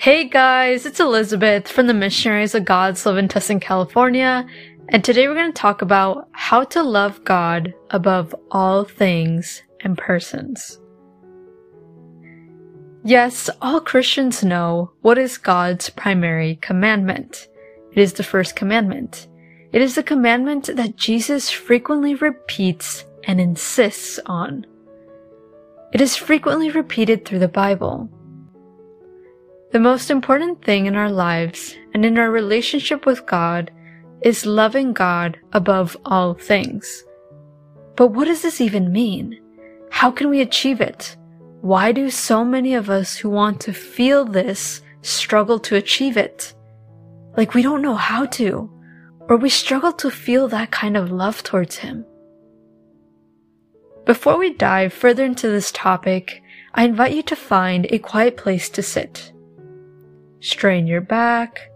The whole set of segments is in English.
Hey guys, it's Elizabeth from the Missionaries of God's Love in Tustin, California, and today we're going to talk about how to love God above all things and persons. Yes, all Christians know what is God's primary commandment. It is the first commandment. It is the commandment that Jesus frequently repeats and insists on. It is frequently repeated through the Bible. The most important thing in our lives and in our relationship with God is loving God above all things. But what does this even mean? How can we achieve it? Why do so many of us who want to feel this struggle to achieve it? Like we don't know how to, or we struggle to feel that kind of love towards Him. Before we dive further into this topic, I invite you to find a quiet place to sit. Strain your back,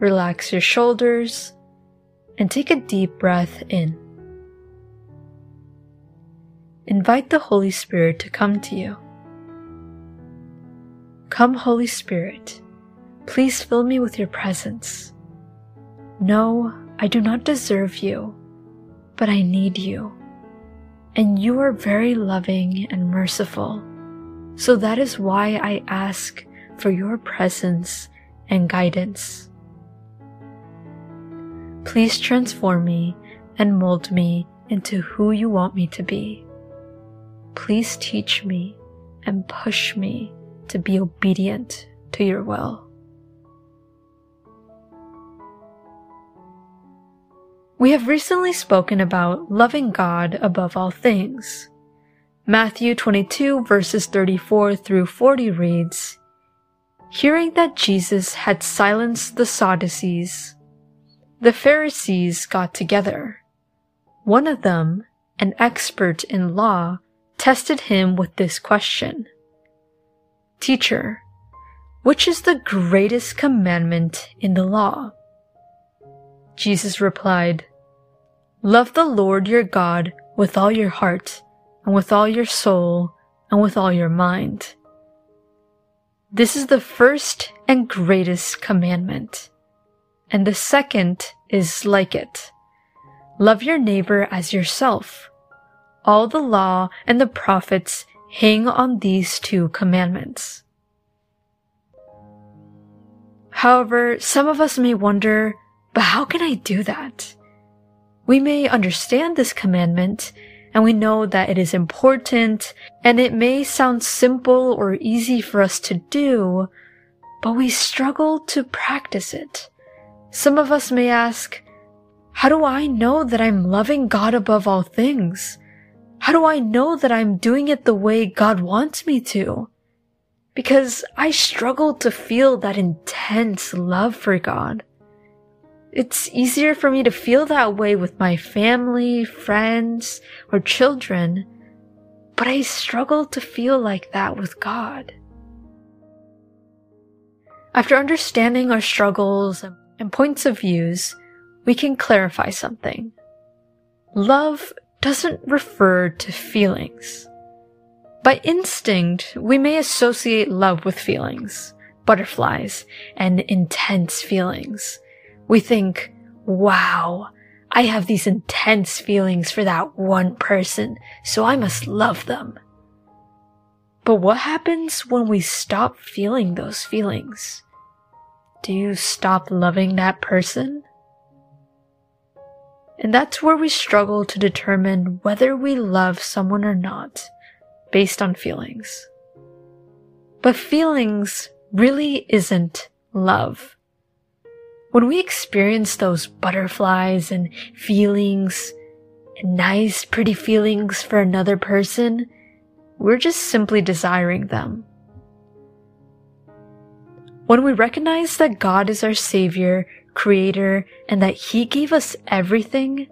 relax your shoulders, and take a deep breath in. Invite the Holy Spirit to come to you. Come, Holy Spirit, please fill me with your presence. No, I do not deserve you, but I need you. And you are very loving and merciful. So that is why I ask for your presence and guidance. Please transform me and mold me into who you want me to be. Please teach me and push me to be obedient to your will. We have recently spoken about loving God above all things. Matthew 22 verses 34 through 40 reads, Hearing that Jesus had silenced the Sadducees, the Pharisees got together. One of them, an expert in law, tested him with this question. Teacher, which is the greatest commandment in the law? Jesus replied, Love the Lord your God with all your heart, and with all your soul, and with all your mind this is the first and greatest commandment. And the second is like it. Love your neighbor as yourself. All the law and the prophets hang on these two commandments. However, some of us may wonder, but how can I do that? We may understand this commandment and we know that it is important and it may sound simple or easy for us to do, but we struggle to practice it. Some of us may ask, how do I know that I'm loving God above all things? How do I know that I'm doing it the way God wants me to? Because I struggle to feel that intense love for God. It's easier for me to feel that way with my family, friends, or children, but I struggle to feel like that with God. After understanding our struggles and points of views, we can clarify something. Love doesn't refer to feelings. By instinct, we may associate love with feelings, butterflies, and intense feelings we think, wow, I have these intense feelings for that one person, so I must love them. But what happens when we stop feeling those feelings? Do you stop loving that person? And that's where we struggle to determine whether we love someone or not based on feelings. But feelings really isn't love. When we experience those butterflies and feelings, and nice, pretty feelings for another person, we're just simply desiring them. When we recognize that God is our Savior, Creator, and that He gave us everything,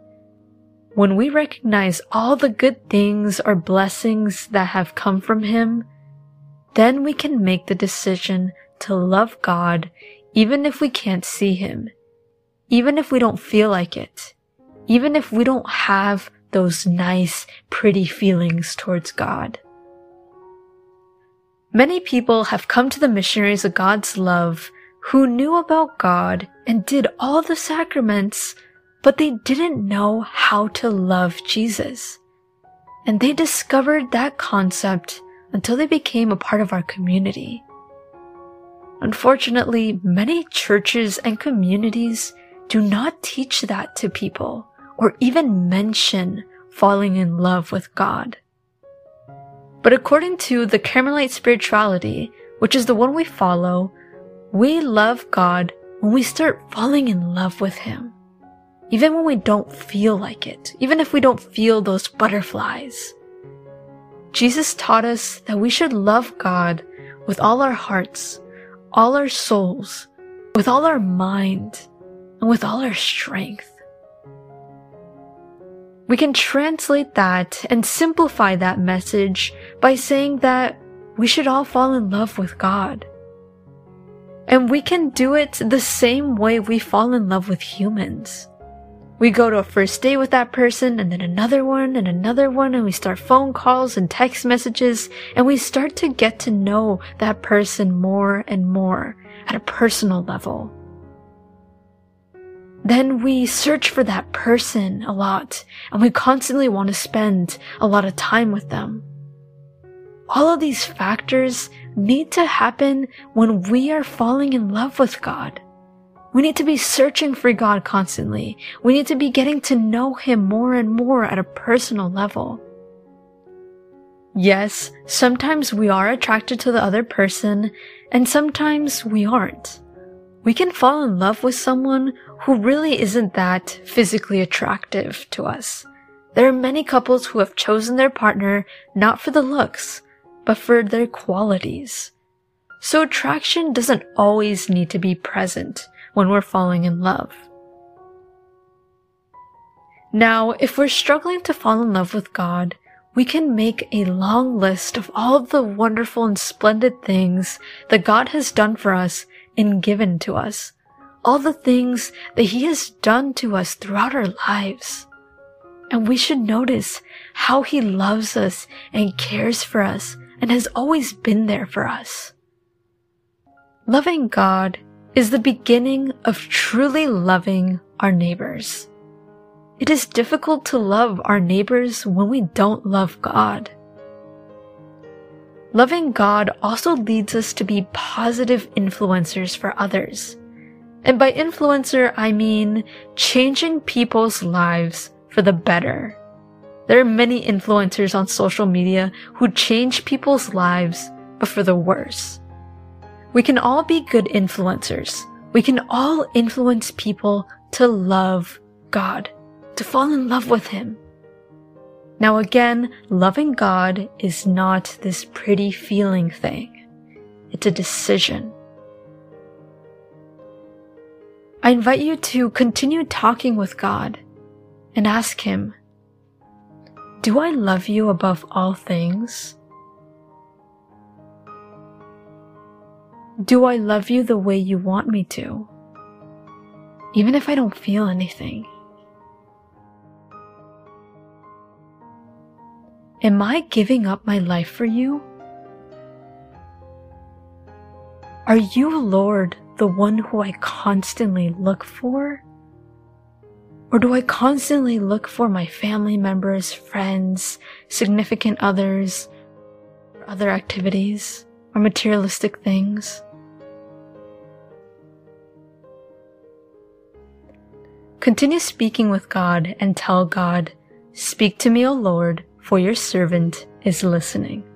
when we recognize all the good things or blessings that have come from Him, then we can make the decision to love God even if we can't see him, even if we don't feel like it, even if we don't have those nice, pretty feelings towards God. Many people have come to the missionaries of God's love who knew about God and did all the sacraments, but they didn't know how to love Jesus. And they discovered that concept until they became a part of our community. Unfortunately, many churches and communities do not teach that to people or even mention falling in love with God. But according to the Carmelite spirituality, which is the one we follow, we love God when we start falling in love with Him. Even when we don't feel like it, even if we don't feel those butterflies. Jesus taught us that we should love God with all our hearts, all our souls, with all our mind, and with all our strength. We can translate that and simplify that message by saying that we should all fall in love with God. And we can do it the same way we fall in love with humans. We go to a first date with that person and then another one and another one and we start phone calls and text messages and we start to get to know that person more and more at a personal level. Then we search for that person a lot and we constantly want to spend a lot of time with them. All of these factors need to happen when we are falling in love with God. We need to be searching for God constantly. We need to be getting to know Him more and more at a personal level. Yes, sometimes we are attracted to the other person, and sometimes we aren't we can fall in love with someone who really isn't that physically attractive to us. There are many couples who have chosen their partner not for the looks, but for their qualities. So attraction doesn't always need to be present when we're falling in love. Now, if we're struggling to fall in love with God, we can make a long list of all the wonderful and splendid things that God has done for us and given to us, all the things that He has done to us throughout our lives. And we should notice how He loves us and cares for us and has always been there for us. Loving God is the beginning of truly loving our neighbors. It is difficult to love our neighbors when we don't love God. Loving God also leads us to be positive influencers for others. And by influencer, I mean changing people's lives for the better. There are many influencers on social media who change people's lives, but for the worse. We can all be good influencers. We can all influence people to love God, to fall in love with Him, now again, loving God is not this pretty feeling thing. It's a decision. I invite you to continue talking with God and ask Him, Do I love you above all things? Do I love you the way you want me to? Even if I don't feel anything. Am I giving up my life for you? Are you, Lord, the one who I constantly look for? Or do I constantly look for my family members, friends, significant others, other activities, or materialistic things? Continue speaking with God and tell God, Speak to me, O Lord, for your servant is listening.